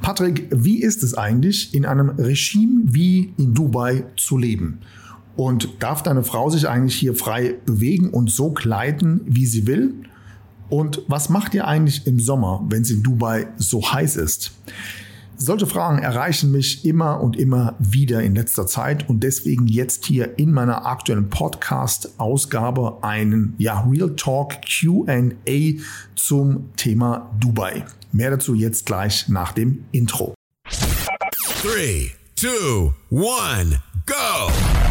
Patrick, wie ist es eigentlich, in einem Regime wie in Dubai zu leben? Und darf deine Frau sich eigentlich hier frei bewegen und so kleiden, wie sie will? Und was macht ihr eigentlich im Sommer, wenn es in Dubai so heiß ist? Solche Fragen erreichen mich immer und immer wieder in letzter Zeit und deswegen jetzt hier in meiner aktuellen Podcast-Ausgabe einen ja, Real Talk QA zum Thema Dubai. Mehr dazu jetzt gleich nach dem Intro. 3, 2, 1. go.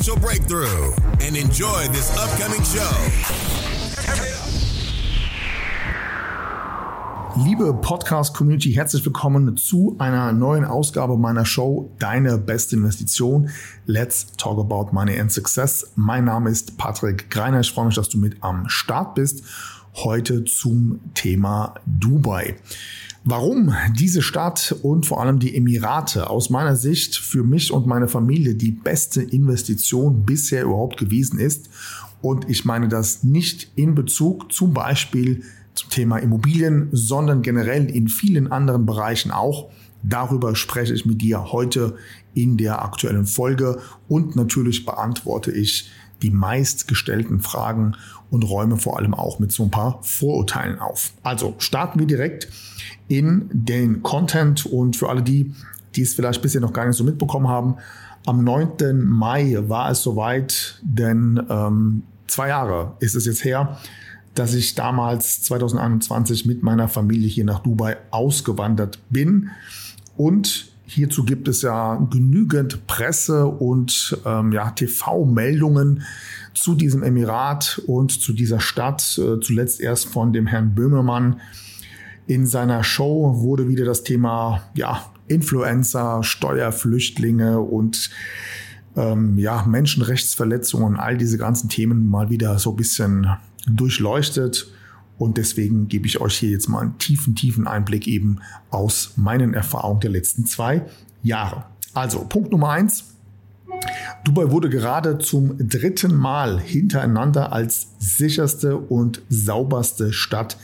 breakthrough and enjoy this upcoming show. Liebe Podcast-Community, herzlich willkommen zu einer neuen Ausgabe meiner Show Deine beste Investition. Let's talk about money and success. Mein Name ist Patrick Greiner. Ich freue mich, dass du mit am Start bist. Heute zum Thema Dubai. Warum diese Stadt und vor allem die Emirate aus meiner Sicht für mich und meine Familie die beste Investition bisher überhaupt gewesen ist. Und ich meine das nicht in Bezug zum Beispiel zum Thema Immobilien, sondern generell in vielen anderen Bereichen auch. Darüber spreche ich mit dir heute in der aktuellen Folge und natürlich beantworte ich die meistgestellten Fragen und räume vor allem auch mit so ein paar Vorurteilen auf. Also starten wir direkt in den Content und für alle die, die es vielleicht bisher noch gar nicht so mitbekommen haben, am 9. Mai war es soweit, denn ähm, zwei Jahre ist es jetzt her, dass ich damals 2021 mit meiner Familie hier nach Dubai ausgewandert bin. Und hierzu gibt es ja genügend Presse und ähm, ja, TV-Meldungen zu diesem Emirat und zu dieser Stadt. Äh, zuletzt erst von dem Herrn Böhmermann, in seiner Show wurde wieder das Thema ja, Influencer, Steuerflüchtlinge und ähm, ja, Menschenrechtsverletzungen, all diese ganzen Themen mal wieder so ein bisschen durchleuchtet. Und deswegen gebe ich euch hier jetzt mal einen tiefen, tiefen Einblick eben aus meinen Erfahrungen der letzten zwei Jahre. Also, Punkt Nummer eins. Dubai wurde gerade zum dritten Mal hintereinander als sicherste und sauberste Stadt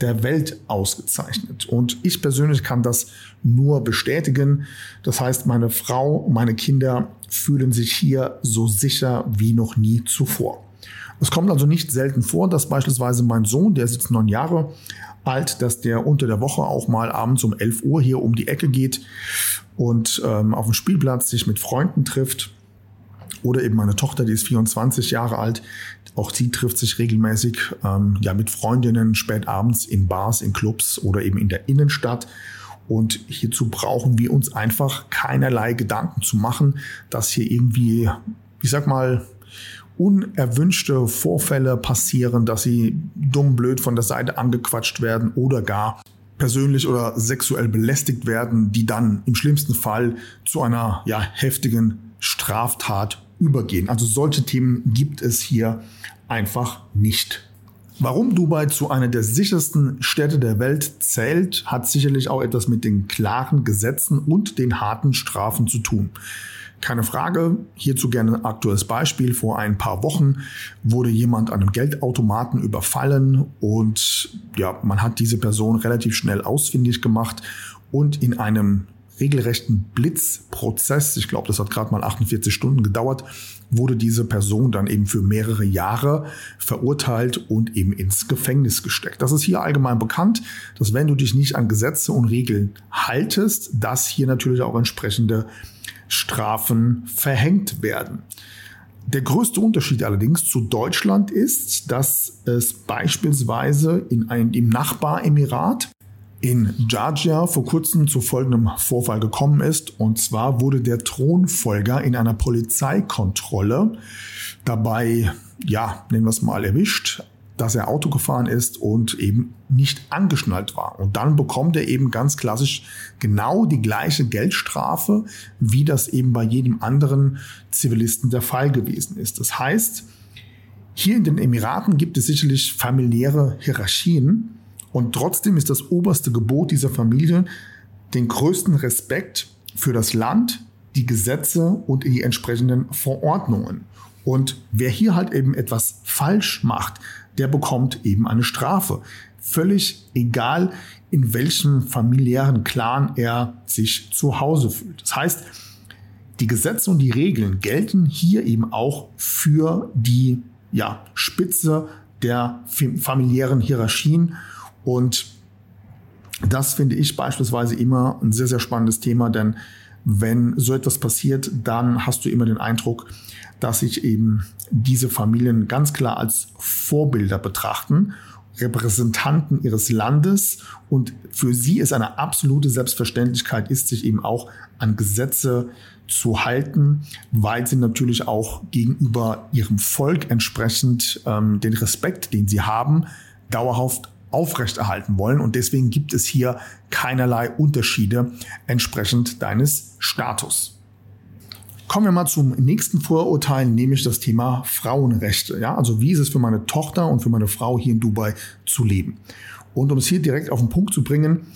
der Welt ausgezeichnet. Und ich persönlich kann das nur bestätigen. Das heißt, meine Frau, meine Kinder fühlen sich hier so sicher wie noch nie zuvor. Es kommt also nicht selten vor, dass beispielsweise mein Sohn, der ist jetzt neun Jahre alt, dass der unter der Woche auch mal abends um 11 Uhr hier um die Ecke geht und ähm, auf dem Spielplatz sich mit Freunden trifft. Oder eben meine Tochter, die ist 24 Jahre alt, auch sie trifft sich regelmäßig ähm, ja, mit Freundinnen spät abends in Bars, in Clubs oder eben in der Innenstadt. Und hierzu brauchen wir uns einfach keinerlei Gedanken zu machen, dass hier irgendwie, ich sag mal, unerwünschte Vorfälle passieren, dass sie dumm blöd von der Seite angequatscht werden oder gar persönlich oder sexuell belästigt werden, die dann im schlimmsten Fall zu einer ja, heftigen Straftat übergehen. Also solche Themen gibt es hier einfach nicht. Warum Dubai zu einer der sichersten Städte der Welt zählt, hat sicherlich auch etwas mit den klaren Gesetzen und den harten Strafen zu tun. Keine Frage, hierzu gerne ein aktuelles Beispiel. Vor ein paar Wochen wurde jemand an einem Geldautomaten überfallen und ja, man hat diese Person relativ schnell ausfindig gemacht und in einem regelrechten Blitzprozess, ich glaube, das hat gerade mal 48 Stunden gedauert, wurde diese Person dann eben für mehrere Jahre verurteilt und eben ins Gefängnis gesteckt. Das ist hier allgemein bekannt, dass wenn du dich nicht an Gesetze und Regeln haltest, dass hier natürlich auch entsprechende Strafen verhängt werden. Der größte Unterschied allerdings zu Deutschland ist, dass es beispielsweise in einem, im Nachbaremirat in Georgia vor kurzem zu folgendem Vorfall gekommen ist. Und zwar wurde der Thronfolger in einer Polizeikontrolle dabei, ja, nennen wir es mal, erwischt, dass er Auto gefahren ist und eben nicht angeschnallt war. Und dann bekommt er eben ganz klassisch genau die gleiche Geldstrafe, wie das eben bei jedem anderen Zivilisten der Fall gewesen ist. Das heißt, hier in den Emiraten gibt es sicherlich familiäre Hierarchien und trotzdem ist das oberste Gebot dieser Familie den größten Respekt für das Land, die Gesetze und die entsprechenden Verordnungen. Und wer hier halt eben etwas falsch macht, der bekommt eben eine Strafe. Völlig egal, in welchem familiären Clan er sich zu Hause fühlt. Das heißt, die Gesetze und die Regeln gelten hier eben auch für die ja, Spitze der familiären Hierarchien. Und das finde ich beispielsweise immer ein sehr, sehr spannendes Thema, denn wenn so etwas passiert, dann hast du immer den Eindruck, dass sich eben diese Familien ganz klar als Vorbilder betrachten, Repräsentanten ihres Landes und für sie ist eine absolute Selbstverständlichkeit ist, sich eben auch an Gesetze zu halten, weil sie natürlich auch gegenüber ihrem Volk entsprechend ähm, den Respekt, den sie haben, dauerhaft aufrechterhalten wollen. Und deswegen gibt es hier keinerlei Unterschiede entsprechend deines Status. Kommen wir mal zum nächsten Vorurteil, nämlich das Thema Frauenrechte. Ja, also wie ist es für meine Tochter und für meine Frau hier in Dubai zu leben? Und um es hier direkt auf den Punkt zu bringen,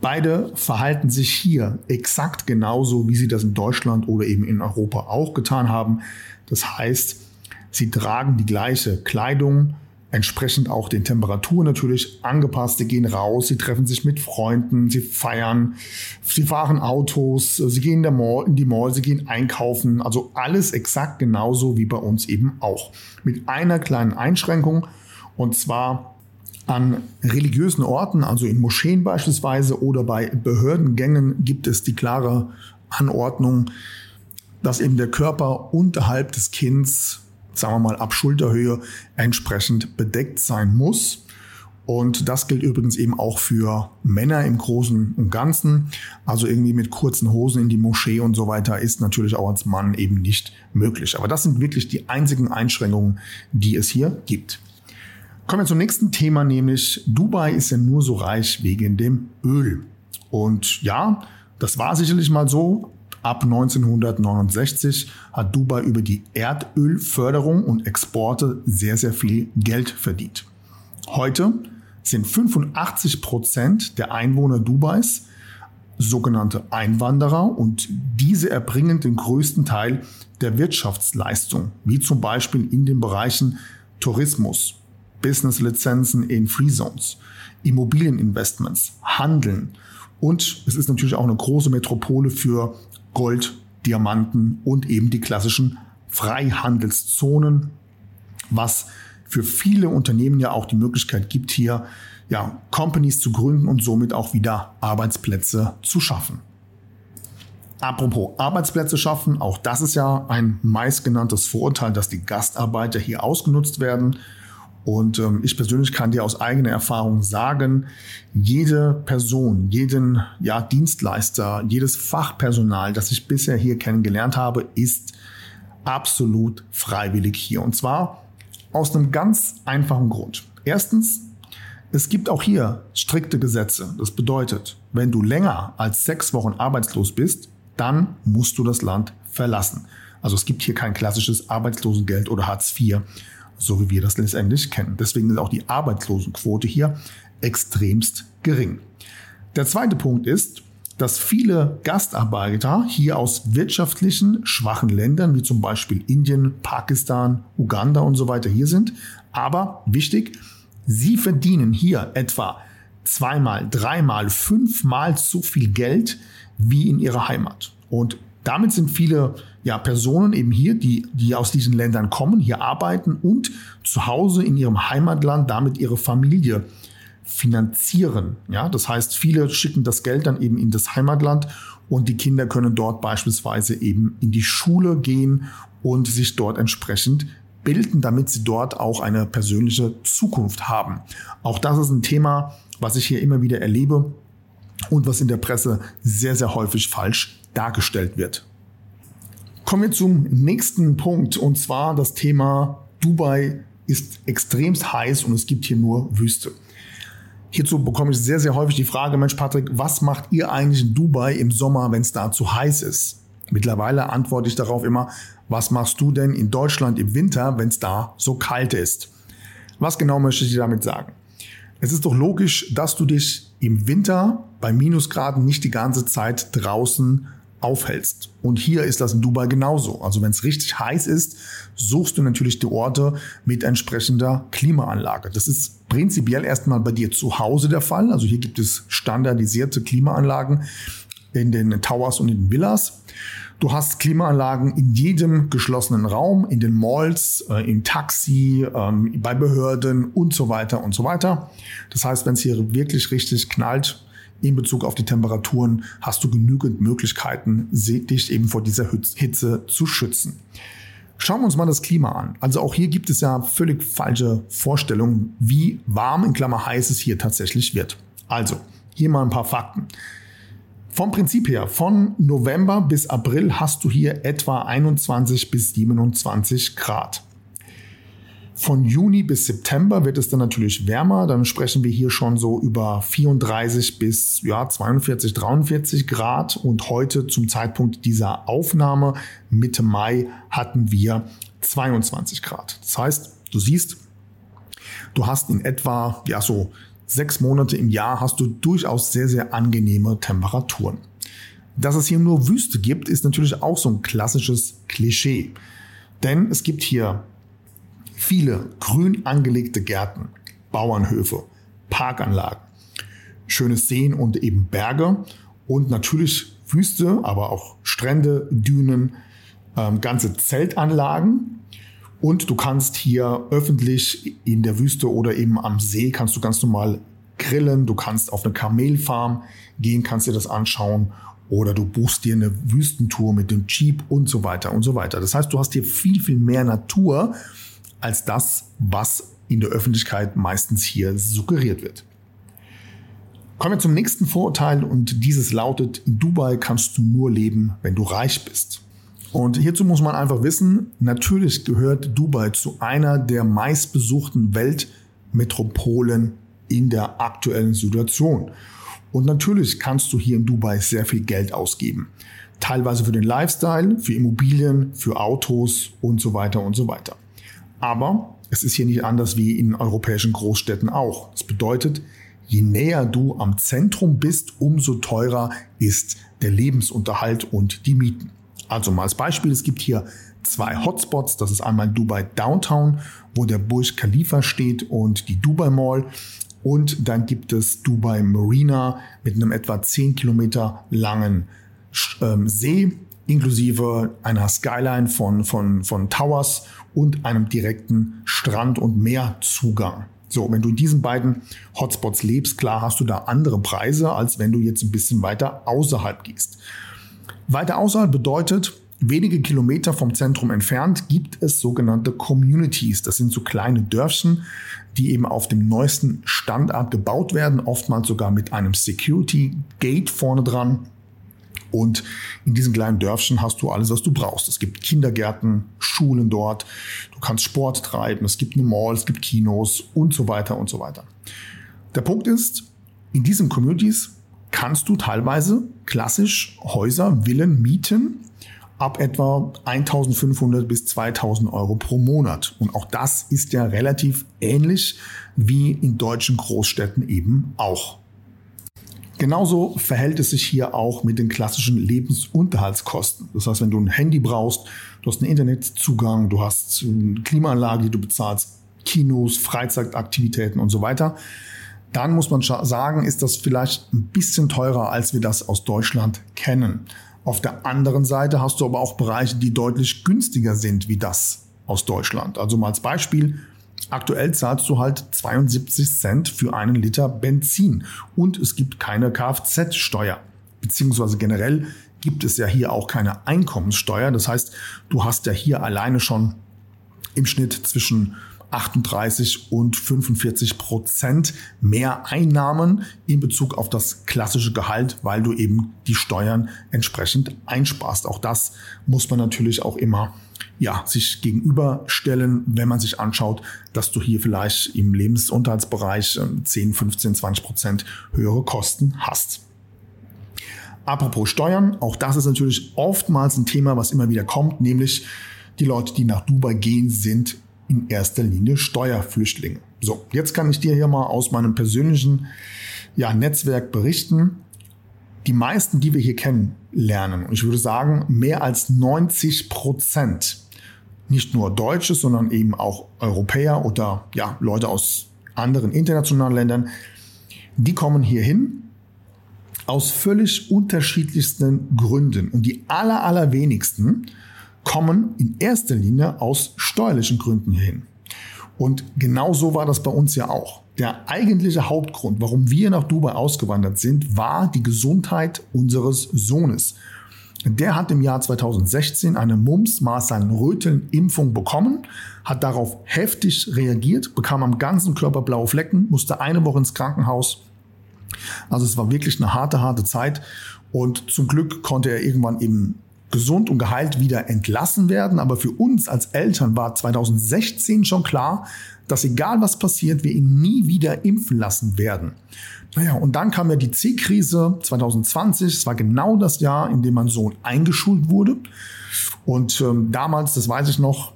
beide verhalten sich hier exakt genauso, wie sie das in Deutschland oder eben in Europa auch getan haben. Das heißt, sie tragen die gleiche Kleidung, entsprechend auch den Temperaturen natürlich angepasst. Sie gehen raus, sie treffen sich mit Freunden, sie feiern, sie fahren Autos, sie gehen in, der Mall, in die Mall, sie gehen einkaufen. Also alles exakt genauso wie bei uns eben auch. Mit einer kleinen Einschränkung und zwar an religiösen Orten, also in Moscheen beispielsweise oder bei Behördengängen gibt es die klare Anordnung, dass eben der Körper unterhalb des Kinns sagen wir mal, ab Schulterhöhe entsprechend bedeckt sein muss. Und das gilt übrigens eben auch für Männer im Großen und Ganzen. Also irgendwie mit kurzen Hosen in die Moschee und so weiter ist natürlich auch als Mann eben nicht möglich. Aber das sind wirklich die einzigen Einschränkungen, die es hier gibt. Kommen wir zum nächsten Thema, nämlich Dubai ist ja nur so reich wegen dem Öl. Und ja, das war sicherlich mal so, Ab 1969 hat Dubai über die Erdölförderung und Exporte sehr, sehr viel Geld verdient. Heute sind 85 Prozent der Einwohner Dubais sogenannte Einwanderer und diese erbringen den größten Teil der Wirtschaftsleistung, wie zum Beispiel in den Bereichen Tourismus, Businesslizenzen in Free Zones, Immobilieninvestments, Handeln und es ist natürlich auch eine große Metropole für Gold, Diamanten und eben die klassischen Freihandelszonen, was für viele Unternehmen ja auch die Möglichkeit gibt, hier ja, Companies zu gründen und somit auch wieder Arbeitsplätze zu schaffen. Apropos Arbeitsplätze schaffen, auch das ist ja ein meistgenanntes Vorurteil, dass die Gastarbeiter hier ausgenutzt werden. Und ähm, ich persönlich kann dir aus eigener Erfahrung sagen, jede Person, jeden ja, Dienstleister, jedes Fachpersonal, das ich bisher hier kennengelernt habe, ist absolut freiwillig hier. Und zwar aus einem ganz einfachen Grund. Erstens, es gibt auch hier strikte Gesetze. Das bedeutet, wenn du länger als sechs Wochen arbeitslos bist, dann musst du das Land verlassen. Also es gibt hier kein klassisches Arbeitslosengeld oder Hartz IV so wie wir das letztendlich kennen. Deswegen ist auch die Arbeitslosenquote hier extremst gering. Der zweite Punkt ist, dass viele Gastarbeiter hier aus wirtschaftlichen schwachen Ländern wie zum Beispiel Indien, Pakistan, Uganda und so weiter hier sind. Aber wichtig, sie verdienen hier etwa zweimal, dreimal, fünfmal so viel Geld wie in ihrer Heimat. Und damit sind viele ja, Personen eben hier, die, die aus diesen Ländern kommen, hier arbeiten und zu Hause in ihrem Heimatland damit ihre Familie finanzieren. Ja, das heißt, viele schicken das Geld dann eben in das Heimatland und die Kinder können dort beispielsweise eben in die Schule gehen und sich dort entsprechend bilden, damit sie dort auch eine persönliche Zukunft haben. Auch das ist ein Thema, was ich hier immer wieder erlebe und was in der Presse sehr, sehr häufig falsch dargestellt wird. Kommen wir zum nächsten Punkt und zwar das Thema Dubai ist extremst heiß und es gibt hier nur Wüste. Hierzu bekomme ich sehr, sehr häufig die Frage, Mensch Patrick, was macht ihr eigentlich in Dubai im Sommer, wenn es da zu heiß ist? Mittlerweile antworte ich darauf immer, was machst du denn in Deutschland im Winter, wenn es da so kalt ist? Was genau möchte ich dir damit sagen? Es ist doch logisch, dass du dich im Winter bei Minusgraden nicht die ganze Zeit draußen aufhältst. Und hier ist das in Dubai genauso. Also wenn es richtig heiß ist, suchst du natürlich die Orte mit entsprechender Klimaanlage. Das ist prinzipiell erstmal bei dir zu Hause der Fall. Also hier gibt es standardisierte Klimaanlagen in den Towers und in den Villas. Du hast Klimaanlagen in jedem geschlossenen Raum, in den Malls, äh, im Taxi, ähm, bei Behörden und so weiter und so weiter. Das heißt, wenn es hier wirklich richtig knallt, in Bezug auf die Temperaturen hast du genügend Möglichkeiten, dich eben vor dieser Hitze zu schützen. Schauen wir uns mal das Klima an. Also auch hier gibt es ja völlig falsche Vorstellungen, wie warm in Klammer heiß es hier tatsächlich wird. Also, hier mal ein paar Fakten. Vom Prinzip her, von November bis April hast du hier etwa 21 bis 27 Grad. Von Juni bis September wird es dann natürlich wärmer. Dann sprechen wir hier schon so über 34 bis ja, 42, 43 Grad. Und heute zum Zeitpunkt dieser Aufnahme, Mitte Mai, hatten wir 22 Grad. Das heißt, du siehst, du hast in etwa ja, so sechs Monate im Jahr hast du durchaus sehr, sehr angenehme Temperaturen. Dass es hier nur Wüste gibt, ist natürlich auch so ein klassisches Klischee. Denn es gibt hier viele grün angelegte Gärten, Bauernhöfe, Parkanlagen, schöne Seen und eben Berge und natürlich Wüste, aber auch Strände, Dünen, ähm, ganze Zeltanlagen und du kannst hier öffentlich in der Wüste oder eben am See kannst du ganz normal grillen. Du kannst auf eine Kamelfarm gehen, kannst dir das anschauen. Oder du buchst dir eine Wüstentour mit dem Jeep und so weiter und so weiter. Das heißt, du hast hier viel, viel mehr Natur als das, was in der Öffentlichkeit meistens hier suggeriert wird. Kommen wir zum nächsten Vorurteil und dieses lautet, in Dubai kannst du nur leben, wenn du reich bist. Und hierzu muss man einfach wissen, natürlich gehört Dubai zu einer der meistbesuchten Weltmetropolen in der aktuellen Situation. Und natürlich kannst du hier in Dubai sehr viel Geld ausgeben. Teilweise für den Lifestyle, für Immobilien, für Autos und so weiter und so weiter. Aber es ist hier nicht anders wie in europäischen Großstädten auch. Das bedeutet, je näher du am Zentrum bist, umso teurer ist der Lebensunterhalt und die Mieten. Also mal als Beispiel, es gibt hier zwei Hotspots. Das ist einmal Dubai Downtown, wo der Burj Khalifa steht und die Dubai Mall. Und dann gibt es Dubai Marina mit einem etwa 10 Kilometer langen ähm, See, inklusive einer Skyline von, von, von Towers und einem direkten Strand- und Meerzugang. So, wenn du in diesen beiden Hotspots lebst, klar hast du da andere Preise, als wenn du jetzt ein bisschen weiter außerhalb gehst. Weiter außerhalb bedeutet, wenige Kilometer vom Zentrum entfernt gibt es sogenannte Communities. Das sind so kleine Dörfchen, die eben auf dem neuesten Standard gebaut werden, oftmals sogar mit einem Security Gate vorne dran. Und in diesen kleinen Dörfchen hast du alles, was du brauchst. Es gibt Kindergärten, Schulen dort, du kannst Sport treiben, es gibt eine Mall, es gibt Kinos und so weiter und so weiter. Der Punkt ist, in diesen Communities kannst du teilweise klassisch Häuser, Villen mieten ab etwa 1500 bis 2000 Euro pro Monat. Und auch das ist ja relativ ähnlich wie in deutschen Großstädten eben auch. Genauso verhält es sich hier auch mit den klassischen Lebensunterhaltskosten. Das heißt, wenn du ein Handy brauchst, du hast einen Internetzugang, du hast eine Klimaanlage, die du bezahlst, Kinos, Freizeitaktivitäten und so weiter, dann muss man sagen, ist das vielleicht ein bisschen teurer, als wir das aus Deutschland kennen. Auf der anderen Seite hast du aber auch Bereiche, die deutlich günstiger sind wie das aus Deutschland. Also mal als Beispiel, aktuell zahlst du halt 72 Cent für einen Liter Benzin und es gibt keine Kfz-Steuer. Beziehungsweise generell gibt es ja hier auch keine Einkommenssteuer. Das heißt, du hast ja hier alleine schon im Schnitt zwischen 38 und 45 Prozent mehr Einnahmen in Bezug auf das klassische Gehalt, weil du eben die Steuern entsprechend einsparst. Auch das muss man natürlich auch immer ja, sich gegenüberstellen, wenn man sich anschaut, dass du hier vielleicht im Lebensunterhaltsbereich 10, 15, 20 Prozent höhere Kosten hast. Apropos Steuern, auch das ist natürlich oftmals ein Thema, was immer wieder kommt, nämlich die Leute, die nach Dubai gehen, sind in erster Linie Steuerflüchtlinge. So, jetzt kann ich dir hier mal aus meinem persönlichen ja, Netzwerk berichten. Die meisten, die wir hier kennenlernen, ich würde sagen, mehr als 90 Prozent, nicht nur Deutsche, sondern eben auch Europäer oder ja, Leute aus anderen internationalen Ländern, die kommen hier hin aus völlig unterschiedlichsten Gründen. Und die aller, allerwenigsten kommen in erster Linie aus steuerlichen Gründen hierhin. Und genau so war das bei uns ja auch. Der eigentliche Hauptgrund, warum wir nach Dubai ausgewandert sind, war die Gesundheit unseres Sohnes. Der hat im Jahr 2016 eine Mumps, Masern, Röteln Impfung bekommen, hat darauf heftig reagiert, bekam am ganzen Körper blaue Flecken, musste eine Woche ins Krankenhaus also es war wirklich eine harte, harte Zeit. Und zum Glück konnte er irgendwann eben gesund und geheilt wieder entlassen werden. Aber für uns als Eltern war 2016 schon klar, dass egal was passiert, wir ihn nie wieder impfen lassen werden. Naja, und dann kam ja die C-Krise 2020. Es war genau das Jahr, in dem mein Sohn eingeschult wurde. Und ähm, damals, das weiß ich noch,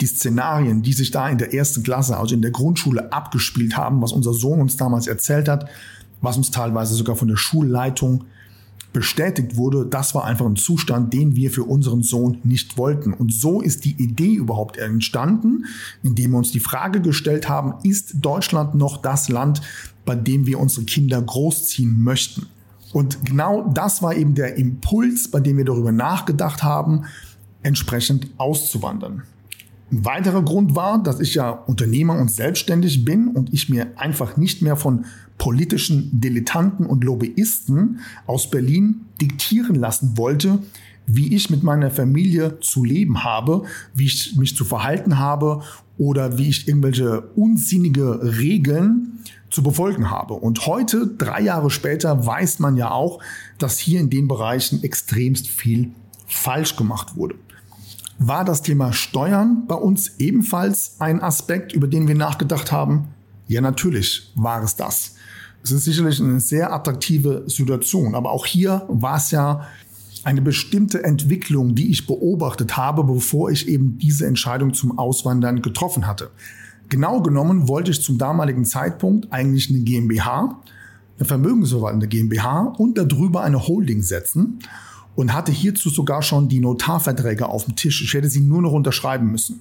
die Szenarien, die sich da in der ersten Klasse, also in der Grundschule abgespielt haben, was unser Sohn uns damals erzählt hat, was uns teilweise sogar von der Schulleitung bestätigt wurde, das war einfach ein Zustand, den wir für unseren Sohn nicht wollten. Und so ist die Idee überhaupt entstanden, indem wir uns die Frage gestellt haben, ist Deutschland noch das Land, bei dem wir unsere Kinder großziehen möchten? Und genau das war eben der Impuls, bei dem wir darüber nachgedacht haben, entsprechend auszuwandern. Ein weiterer Grund war, dass ich ja Unternehmer und selbstständig bin und ich mir einfach nicht mehr von politischen Dilettanten und Lobbyisten aus Berlin diktieren lassen wollte, wie ich mit meiner Familie zu leben habe, wie ich mich zu verhalten habe oder wie ich irgendwelche unsinnige Regeln zu befolgen habe. Und heute, drei Jahre später, weiß man ja auch, dass hier in den Bereichen extremst viel falsch gemacht wurde. War das Thema Steuern bei uns ebenfalls ein Aspekt, über den wir nachgedacht haben? Ja, natürlich war es das. Es ist sicherlich eine sehr attraktive Situation, aber auch hier war es ja eine bestimmte Entwicklung, die ich beobachtet habe, bevor ich eben diese Entscheidung zum Auswandern getroffen hatte. Genau genommen wollte ich zum damaligen Zeitpunkt eigentlich eine GmbH, eine vermögensverwaltende GmbH und darüber eine Holding setzen und hatte hierzu sogar schon die Notarverträge auf dem Tisch. Ich hätte sie nur noch unterschreiben müssen.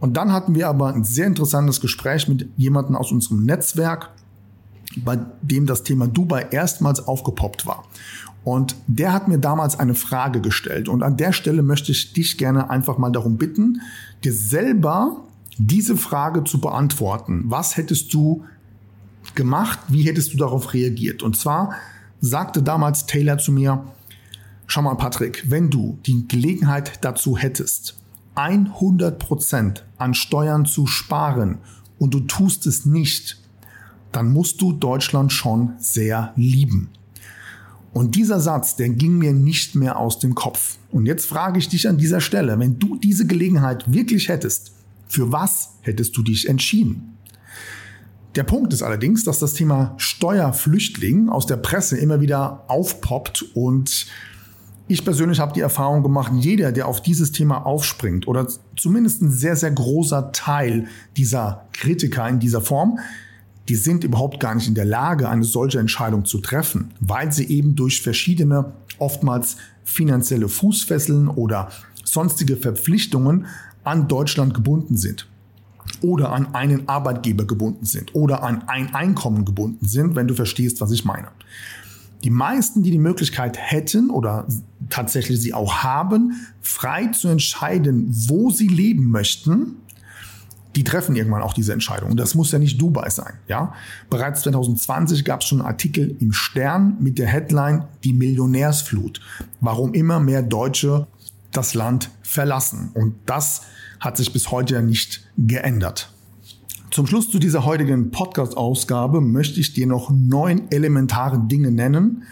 Und dann hatten wir aber ein sehr interessantes Gespräch mit jemandem aus unserem Netzwerk, bei dem das Thema Dubai erstmals aufgepoppt war. Und der hat mir damals eine Frage gestellt. Und an der Stelle möchte ich dich gerne einfach mal darum bitten, dir selber diese Frage zu beantworten. Was hättest du gemacht? Wie hättest du darauf reagiert? Und zwar sagte damals Taylor zu mir, Schau mal, Patrick, wenn du die Gelegenheit dazu hättest, 100% an Steuern zu sparen und du tust es nicht, dann musst du Deutschland schon sehr lieben. Und dieser Satz, der ging mir nicht mehr aus dem Kopf. Und jetzt frage ich dich an dieser Stelle, wenn du diese Gelegenheit wirklich hättest, für was hättest du dich entschieden? Der Punkt ist allerdings, dass das Thema Steuerflüchtling aus der Presse immer wieder aufpoppt und ich persönlich habe die Erfahrung gemacht, jeder, der auf dieses Thema aufspringt oder zumindest ein sehr, sehr großer Teil dieser Kritiker in dieser Form, die sind überhaupt gar nicht in der Lage, eine solche Entscheidung zu treffen, weil sie eben durch verschiedene, oftmals finanzielle Fußfesseln oder sonstige Verpflichtungen an Deutschland gebunden sind oder an einen Arbeitgeber gebunden sind oder an ein Einkommen gebunden sind, wenn du verstehst, was ich meine. Die meisten, die die Möglichkeit hätten oder tatsächlich sie auch haben, frei zu entscheiden, wo sie leben möchten, die treffen irgendwann auch diese Entscheidung. Und das muss ja nicht Dubai sein. Ja? Bereits 2020 gab es schon einen Artikel im Stern mit der Headline Die Millionärsflut. Warum immer mehr Deutsche das Land verlassen. Und das hat sich bis heute ja nicht geändert. Zum Schluss zu dieser heutigen Podcast-Ausgabe möchte ich dir noch neun elementare Dinge nennen,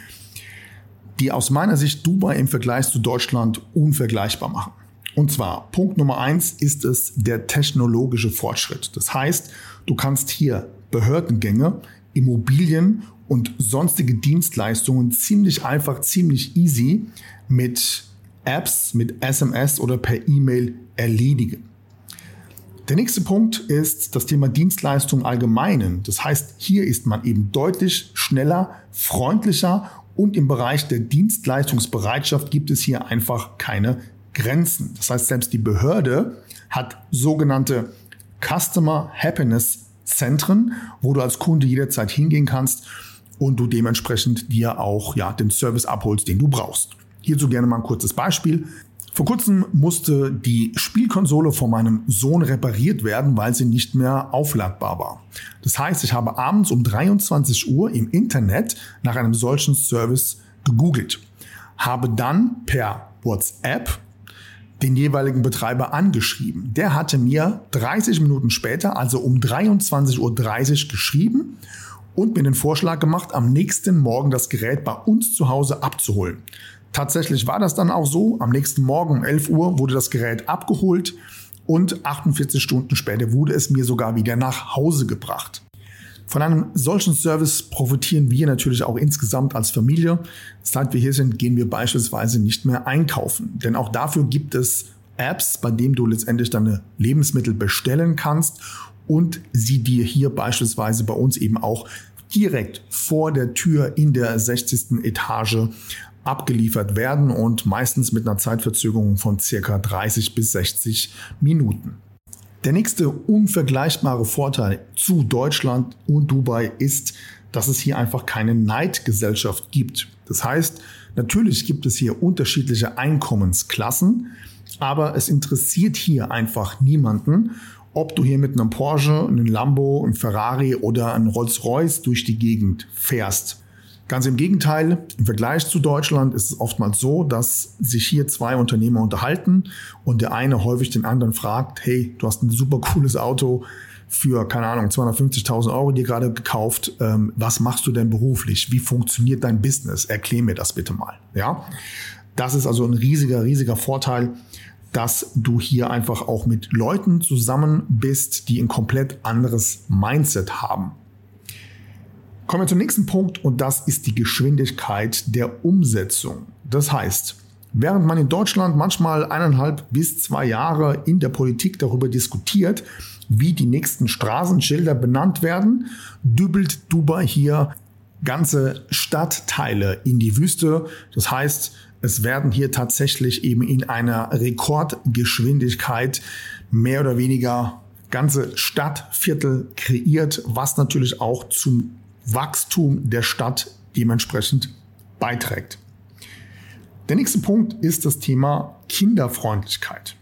die aus meiner Sicht Dubai im Vergleich zu Deutschland unvergleichbar machen. Und zwar Punkt Nummer eins ist es der technologische Fortschritt. Das heißt, du kannst hier Behördengänge, Immobilien und sonstige Dienstleistungen ziemlich einfach, ziemlich easy mit Apps, mit SMS oder per E-Mail erledigen. Der nächste Punkt ist das Thema Dienstleistung allgemeinen. Das heißt, hier ist man eben deutlich schneller, freundlicher und im Bereich der Dienstleistungsbereitschaft gibt es hier einfach keine Grenzen. Das heißt, selbst die Behörde hat sogenannte Customer Happiness Zentren, wo du als Kunde jederzeit hingehen kannst und du dementsprechend dir auch ja, den Service abholst, den du brauchst. Hierzu gerne mal ein kurzes Beispiel. Vor kurzem musste die Spielkonsole von meinem Sohn repariert werden, weil sie nicht mehr aufladbar war. Das heißt, ich habe abends um 23 Uhr im Internet nach einem solchen Service gegoogelt, habe dann per WhatsApp den jeweiligen Betreiber angeschrieben. Der hatte mir 30 Minuten später, also um 23.30 Uhr geschrieben und mir den Vorschlag gemacht, am nächsten Morgen das Gerät bei uns zu Hause abzuholen. Tatsächlich war das dann auch so. Am nächsten Morgen um 11 Uhr wurde das Gerät abgeholt und 48 Stunden später wurde es mir sogar wieder nach Hause gebracht. Von einem solchen Service profitieren wir natürlich auch insgesamt als Familie. Seit wir hier sind, gehen wir beispielsweise nicht mehr einkaufen. Denn auch dafür gibt es Apps, bei denen du letztendlich deine Lebensmittel bestellen kannst und sie dir hier beispielsweise bei uns eben auch direkt vor der Tür in der 60. Etage abgeliefert werden und meistens mit einer Zeitverzögerung von circa 30 bis 60 Minuten. Der nächste unvergleichbare Vorteil zu Deutschland und Dubai ist, dass es hier einfach keine Neidgesellschaft gibt. Das heißt, natürlich gibt es hier unterschiedliche Einkommensklassen, aber es interessiert hier einfach niemanden, ob du hier mit einem Porsche, einem Lambo, einem Ferrari oder einem Rolls-Royce durch die Gegend fährst. Ganz im Gegenteil, im Vergleich zu Deutschland ist es oftmals so, dass sich hier zwei Unternehmer unterhalten und der eine häufig den anderen fragt, hey, du hast ein super cooles Auto für, keine Ahnung, 250.000 Euro dir gerade gekauft. Ähm, was machst du denn beruflich? Wie funktioniert dein Business? Erklär mir das bitte mal. Ja, das ist also ein riesiger, riesiger Vorteil, dass du hier einfach auch mit Leuten zusammen bist, die ein komplett anderes Mindset haben. Kommen wir zum nächsten Punkt und das ist die Geschwindigkeit der Umsetzung. Das heißt, während man in Deutschland manchmal eineinhalb bis zwei Jahre in der Politik darüber diskutiert, wie die nächsten Straßenschilder benannt werden, dübelt Dubai hier ganze Stadtteile in die Wüste. Das heißt, es werden hier tatsächlich eben in einer Rekordgeschwindigkeit mehr oder weniger ganze Stadtviertel kreiert, was natürlich auch zum Wachstum der Stadt dementsprechend beiträgt. Der nächste Punkt ist das Thema Kinderfreundlichkeit.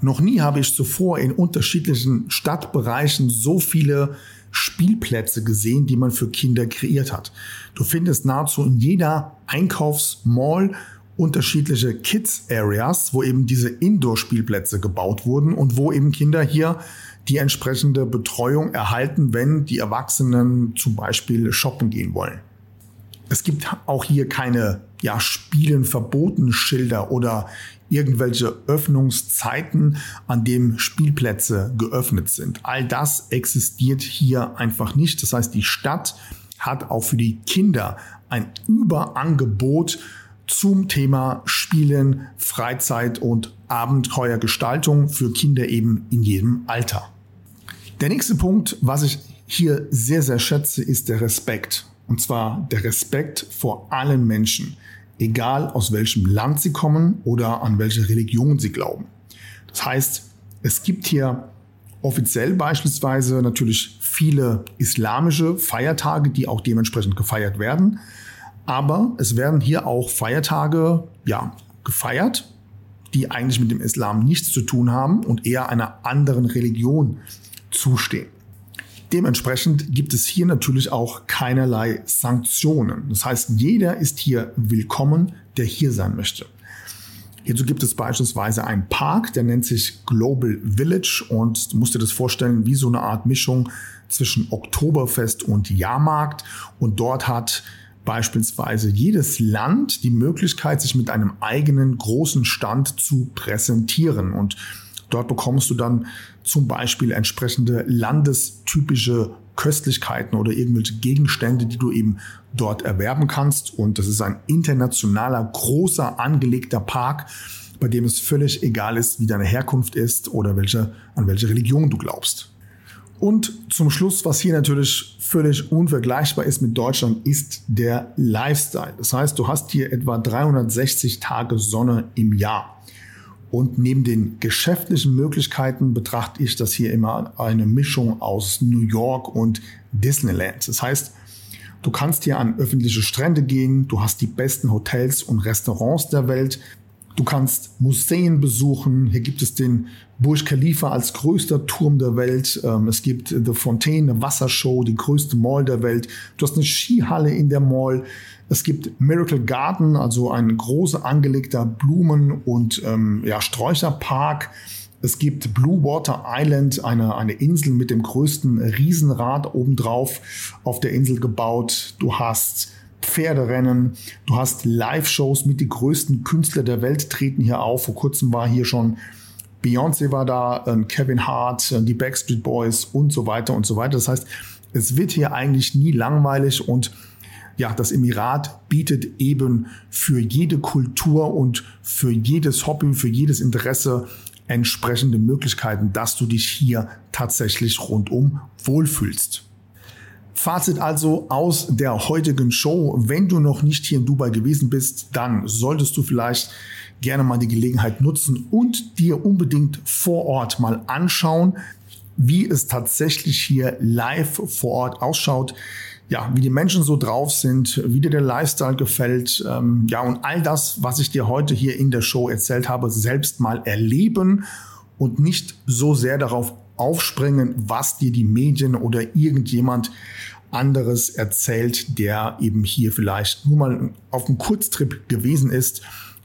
Noch nie habe ich zuvor in unterschiedlichen Stadtbereichen so viele Spielplätze gesehen, die man für Kinder kreiert hat. Du findest nahezu in jeder Einkaufsmall unterschiedliche Kids Areas, wo eben diese Indoor-Spielplätze gebaut wurden und wo eben Kinder hier die entsprechende Betreuung erhalten, wenn die Erwachsenen zum Beispiel shoppen gehen wollen. Es gibt auch hier keine ja, Spielen verboten Schilder oder irgendwelche Öffnungszeiten, an dem Spielplätze geöffnet sind. All das existiert hier einfach nicht. Das heißt, die Stadt hat auch für die Kinder ein Überangebot zum Thema Spielen, Freizeit und Abenteuergestaltung für Kinder eben in jedem Alter. Der nächste Punkt, was ich hier sehr, sehr schätze, ist der Respekt. Und zwar der Respekt vor allen Menschen, egal aus welchem Land sie kommen oder an welche Religion sie glauben. Das heißt, es gibt hier offiziell beispielsweise natürlich viele islamische Feiertage, die auch dementsprechend gefeiert werden. Aber es werden hier auch Feiertage ja, gefeiert, die eigentlich mit dem Islam nichts zu tun haben und eher einer anderen Religion zustehen. Dementsprechend gibt es hier natürlich auch keinerlei Sanktionen. Das heißt, jeder ist hier willkommen, der hier sein möchte. Hierzu gibt es beispielsweise einen Park, der nennt sich Global Village und du musst dir das vorstellen wie so eine Art Mischung zwischen Oktoberfest und Jahrmarkt. Und dort hat beispielsweise jedes Land die Möglichkeit, sich mit einem eigenen großen Stand zu präsentieren. Und dort bekommst du dann zum Beispiel entsprechende landestypische Köstlichkeiten oder irgendwelche Gegenstände, die du eben dort erwerben kannst. Und das ist ein internationaler, großer, angelegter Park, bei dem es völlig egal ist, wie deine Herkunft ist oder welche, an welche Religion du glaubst. Und zum Schluss, was hier natürlich völlig unvergleichbar ist mit Deutschland, ist der Lifestyle. Das heißt, du hast hier etwa 360 Tage Sonne im Jahr. Und neben den geschäftlichen Möglichkeiten betrachte ich das hier immer eine Mischung aus New York und Disneyland. Das heißt, du kannst hier an öffentliche Strände gehen, du hast die besten Hotels und Restaurants der Welt, Du kannst Museen besuchen. Hier gibt es den Burj Khalifa als größter Turm der Welt. Ähm, es gibt The Fontaine, eine Wassershow, die größte Mall der Welt. Du hast eine Skihalle in der Mall. Es gibt Miracle Garden, also ein großer angelegter Blumen- und ähm, ja, Sträucherpark. Es gibt Blue Water Island, eine, eine Insel mit dem größten Riesenrad obendrauf auf der Insel gebaut. Du hast Pferderennen, du hast Live-Shows mit die größten Künstler der Welt treten hier auf. Vor kurzem war hier schon Beyoncé war da, äh, Kevin Hart, äh, die Backstreet Boys und so weiter und so weiter. Das heißt, es wird hier eigentlich nie langweilig und ja, das Emirat bietet eben für jede Kultur und für jedes Hobby, für jedes Interesse entsprechende Möglichkeiten, dass du dich hier tatsächlich rundum wohlfühlst. Fazit also aus der heutigen Show. Wenn du noch nicht hier in Dubai gewesen bist, dann solltest du vielleicht gerne mal die Gelegenheit nutzen und dir unbedingt vor Ort mal anschauen, wie es tatsächlich hier live vor Ort ausschaut. Ja, wie die Menschen so drauf sind, wie dir der Lifestyle gefällt. Ähm, ja, und all das, was ich dir heute hier in der Show erzählt habe, selbst mal erleben und nicht so sehr darauf aufspringen, was dir die Medien oder irgendjemand anderes erzählt, der eben hier vielleicht nur mal auf einem Kurztrip gewesen ist.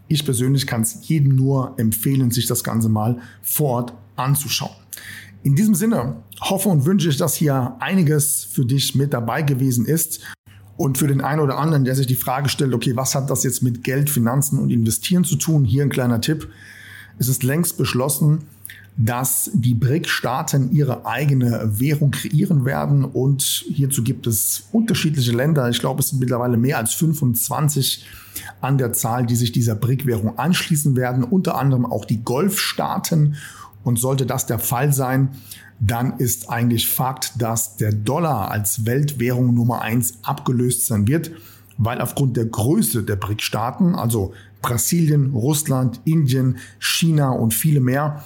Ich persönlich kann es jedem nur empfehlen, sich das Ganze mal vor Ort anzuschauen. In diesem Sinne hoffe und wünsche ich, dass hier einiges für dich mit dabei gewesen ist. Und für den einen oder anderen, der sich die Frage stellt, okay, was hat das jetzt mit Geld, Finanzen und Investieren zu tun? Hier ein kleiner Tipp. Es ist längst beschlossen, dass die BRIC-Staaten ihre eigene Währung kreieren werden. Und hierzu gibt es unterschiedliche Länder. Ich glaube, es sind mittlerweile mehr als 25 an der Zahl, die sich dieser BRIC-Währung anschließen werden. Unter anderem auch die Golfstaaten. Und sollte das der Fall sein, dann ist eigentlich Fakt, dass der Dollar als Weltwährung Nummer eins abgelöst sein wird, weil aufgrund der Größe der BRIC-Staaten, also Brasilien, Russland, Indien, China und viele mehr,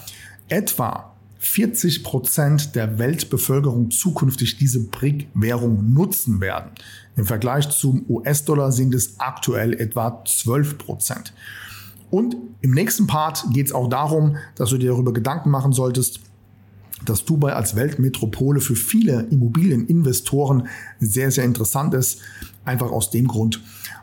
etwa 40 Prozent der Weltbevölkerung zukünftig diese BRIC-Währung nutzen werden. Im Vergleich zum US-Dollar sind es aktuell etwa 12 Prozent. Und im nächsten Part geht es auch darum, dass du dir darüber Gedanken machen solltest, dass Dubai als Weltmetropole für viele Immobilieninvestoren sehr, sehr interessant ist. Einfach aus dem Grund,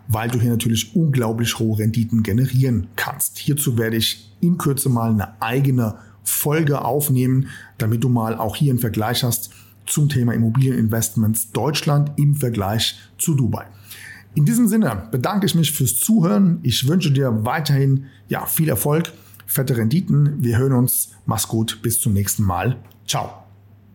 weil du hier natürlich unglaublich hohe Renditen generieren kannst. Hierzu werde ich in Kürze mal eine eigene Folge aufnehmen, damit du mal auch hier einen Vergleich hast zum Thema Immobilieninvestments Deutschland im Vergleich zu Dubai. In diesem Sinne bedanke ich mich fürs Zuhören. Ich wünsche dir weiterhin ja, viel Erfolg, fette Renditen. Wir hören uns. Mach's gut. Bis zum nächsten Mal. Ciao.